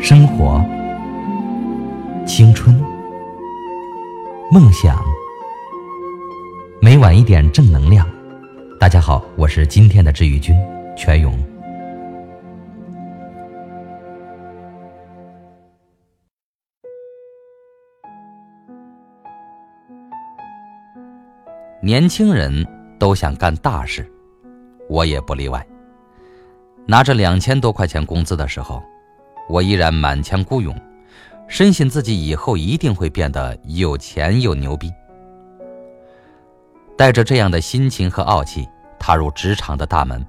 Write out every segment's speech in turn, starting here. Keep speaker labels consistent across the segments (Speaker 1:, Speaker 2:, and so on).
Speaker 1: 生活、青春、梦想，每晚一点正能量。大家好，我是今天的治愈君全勇。年轻人都想干大事，我也不例外。拿着两千多块钱工资的时候，我依然满腔孤勇，深信自己以后一定会变得有钱又牛逼。带着这样的心情和傲气踏入职场的大门，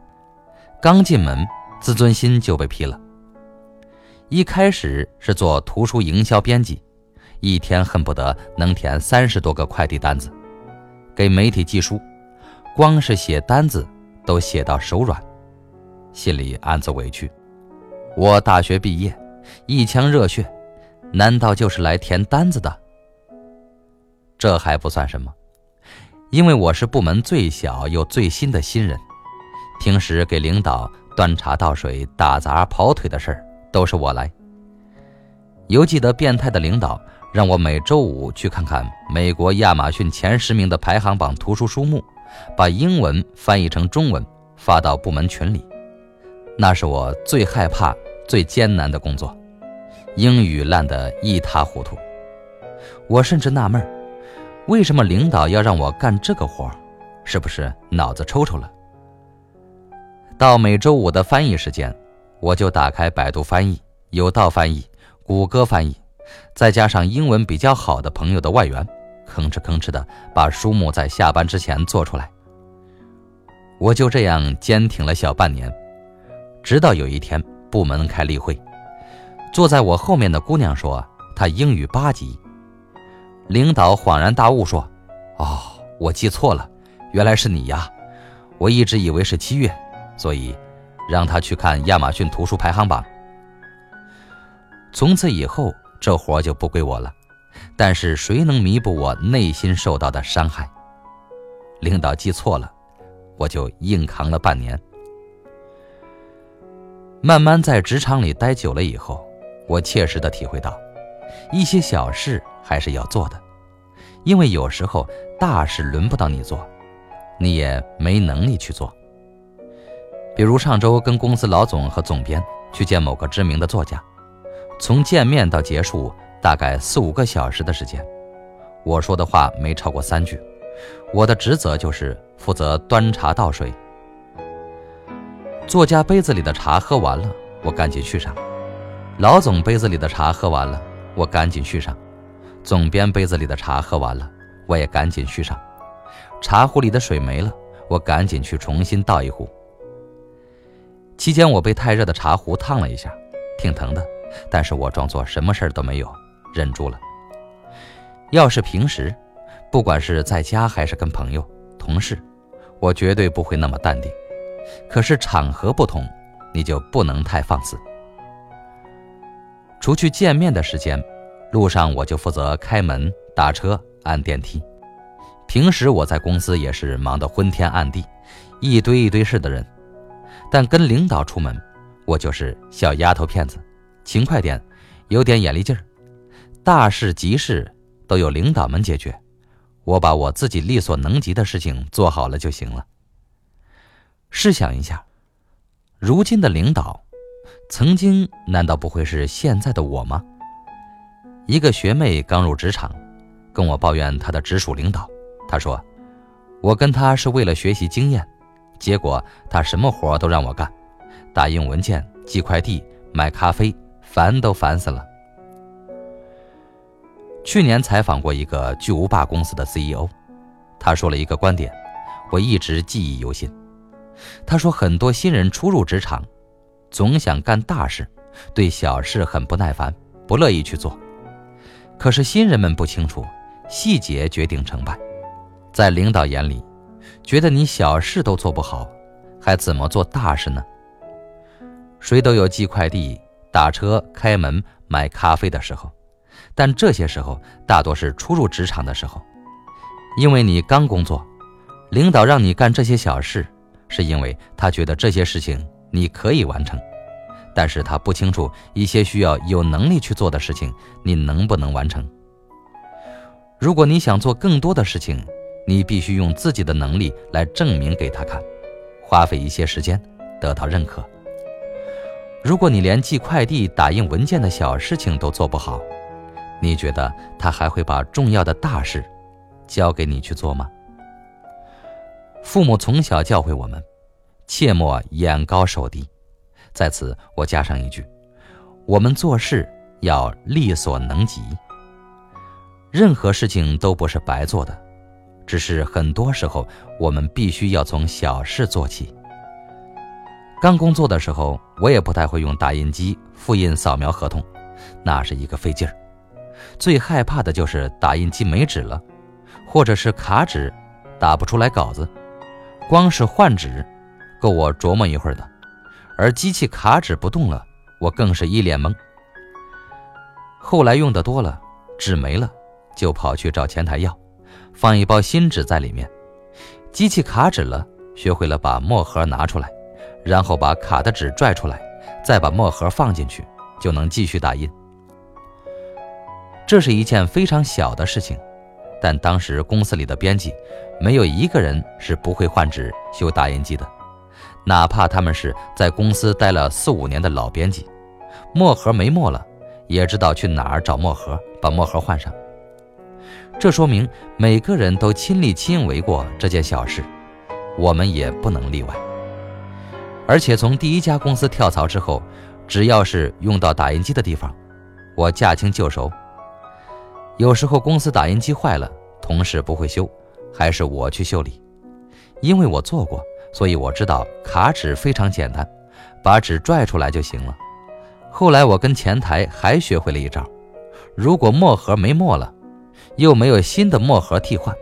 Speaker 1: 刚进门，自尊心就被劈了。一开始是做图书营销编辑，一天恨不得能填三十多个快递单子。给媒体寄书，光是写单子都写到手软，心里暗自委屈。我大学毕业，一腔热血，难道就是来填单子的？这还不算什么，因为我是部门最小又最新的新人，平时给领导端茶倒水、打杂跑腿的事儿都是我来。犹记得变态的领导。让我每周五去看看美国亚马逊前十名的排行榜图书书目，把英文翻译成中文发到部门群里。那是我最害怕、最艰难的工作，英语烂得一塌糊涂。我甚至纳闷为什么领导要让我干这个活是不是脑子抽抽了？到每周五的翻译时间，我就打开百度翻译、有道翻译、谷歌翻译。再加上英文比较好的朋友的外援，吭哧吭哧的把书目在下班之前做出来。我就这样坚挺了小半年，直到有一天部门开例会，坐在我后面的姑娘说她英语八级。领导恍然大悟说：“哦，我记错了，原来是你呀！我一直以为是七月，所以让她去看亚马逊图书排行榜。”从此以后。这活就不归我了，但是谁能弥补我内心受到的伤害？领导记错了，我就硬扛了半年。慢慢在职场里待久了以后，我切实的体会到，一些小事还是要做的，因为有时候大事轮不到你做，你也没能力去做。比如上周跟公司老总和总编去见某个知名的作家。从见面到结束，大概四五个小时的时间，我说的话没超过三句。我的职责就是负责端茶倒水。作家杯子里的茶喝完了，我赶紧续上；老总杯子里的茶喝完了，我赶紧续上；总编杯子里的茶喝完了，我也赶紧续上。茶壶里的水没了，我赶紧去重新倒一壶。期间，我被太热的茶壶烫了一下，挺疼的。但是我装作什么事儿都没有，忍住了。要是平时，不管是在家还是跟朋友、同事，我绝对不会那么淡定。可是场合不同，你就不能太放肆。除去见面的时间，路上我就负责开门、打车、按电梯。平时我在公司也是忙得昏天暗地，一堆一堆事的人。但跟领导出门，我就是小丫头片子。勤快点，有点眼力劲儿，大事急事都有领导们解决，我把我自己力所能及的事情做好了就行了。试想一下，如今的领导，曾经难道不会是现在的我吗？一个学妹刚入职场，跟我抱怨她的直属领导，她说：“我跟他是为了学习经验，结果他什么活都让我干，打印文件、寄快递、买咖啡。”烦都烦死了。去年采访过一个巨无霸公司的 CEO，他说了一个观点，我一直记忆犹新。他说，很多新人初入职场，总想干大事，对小事很不耐烦，不乐意去做。可是新人们不清楚，细节决定成败。在领导眼里，觉得你小事都做不好，还怎么做大事呢？谁都有寄快递。打车、开门、买咖啡的时候，但这些时候大多是初入职场的时候，因为你刚工作，领导让你干这些小事，是因为他觉得这些事情你可以完成，但是他不清楚一些需要有能力去做的事情，你能不能完成？如果你想做更多的事情，你必须用自己的能力来证明给他看，花费一些时间，得到认可。如果你连寄快递、打印文件的小事情都做不好，你觉得他还会把重要的大事交给你去做吗？父母从小教会我们，切莫眼高手低。在此，我加上一句：我们做事要力所能及。任何事情都不是白做的，只是很多时候我们必须要从小事做起。刚工作的时候，我也不太会用打印机复印、扫描合同，那是一个费劲儿。最害怕的就是打印机没纸了，或者是卡纸，打不出来稿子，光是换纸，够我琢磨一会儿的。而机器卡纸不动了，我更是一脸懵。后来用的多了，纸没了，就跑去找前台要，放一包新纸在里面。机器卡纸了，学会了把墨盒拿出来，然后把卡的纸拽出来，再把墨盒放进去，就能继续打印。这是一件非常小的事情，但当时公司里的编辑，没有一个人是不会换纸、修打印机的。哪怕他们是在公司待了四五年的老编辑，墨盒没墨了，也知道去哪儿找墨盒，把墨盒换上。这说明每个人都亲力亲为过这件小事，我们也不能例外。而且从第一家公司跳槽之后，只要是用到打印机的地方，我驾轻就熟。有时候公司打印机坏了，同事不会修，还是我去修理，因为我做过。所以我知道卡纸非常简单，把纸拽出来就行了。后来我跟前台还学会了一招：如果墨盒没墨了，又没有新的墨盒替换，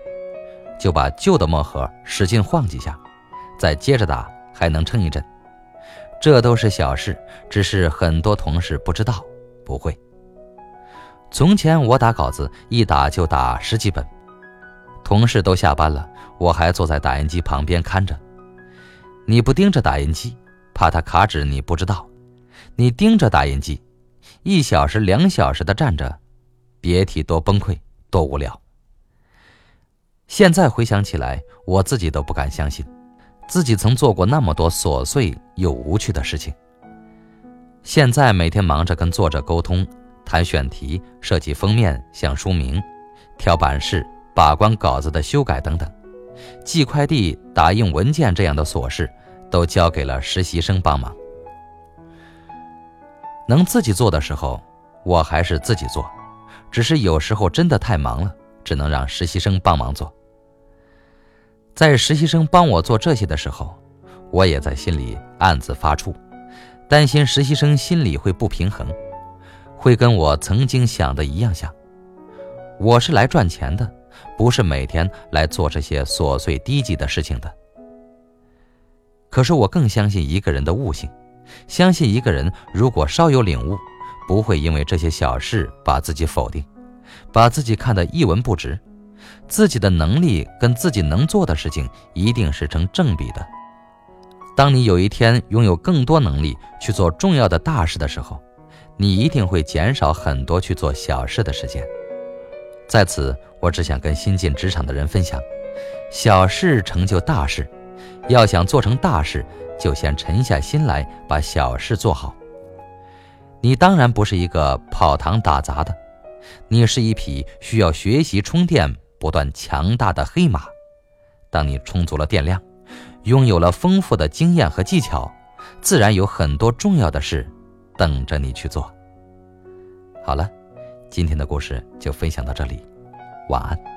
Speaker 1: 就把旧的墨盒使劲晃几下，再接着打，还能撑一阵。这都是小事，只是很多同事不知道，不会。从前我打稿子一打就打十几本，同事都下班了，我还坐在打印机旁边看着。你不盯着打印机，怕它卡纸，你不知道；你盯着打印机，一小时、两小时的站着，别提多崩溃、多无聊。现在回想起来，我自己都不敢相信，自己曾做过那么多琐碎又无趣的事情。现在每天忙着跟作者沟通、谈选题、设计封面、想书名、挑版式、把关稿子的修改等等。寄快递、打印文件这样的琐事，都交给了实习生帮忙。能自己做的时候，我还是自己做，只是有时候真的太忙了，只能让实习生帮忙做。在实习生帮我做这些的时候，我也在心里暗自发怵，担心实习生心里会不平衡，会跟我曾经想的一样想。我是来赚钱的。不是每天来做这些琐碎低级的事情的。可是我更相信一个人的悟性，相信一个人如果稍有领悟，不会因为这些小事把自己否定，把自己看得一文不值。自己的能力跟自己能做的事情一定是成正比的。当你有一天拥有更多能力去做重要的大事的时候，你一定会减少很多去做小事的时间。在此，我只想跟新进职场的人分享：小事成就大事，要想做成大事，就先沉下心来把小事做好。你当然不是一个跑堂打杂的，你是一匹需要学习充电、不断强大的黑马。当你充足了电量，拥有了丰富的经验和技巧，自然有很多重要的事等着你去做。好了。今天的故事就分享到这里，晚安。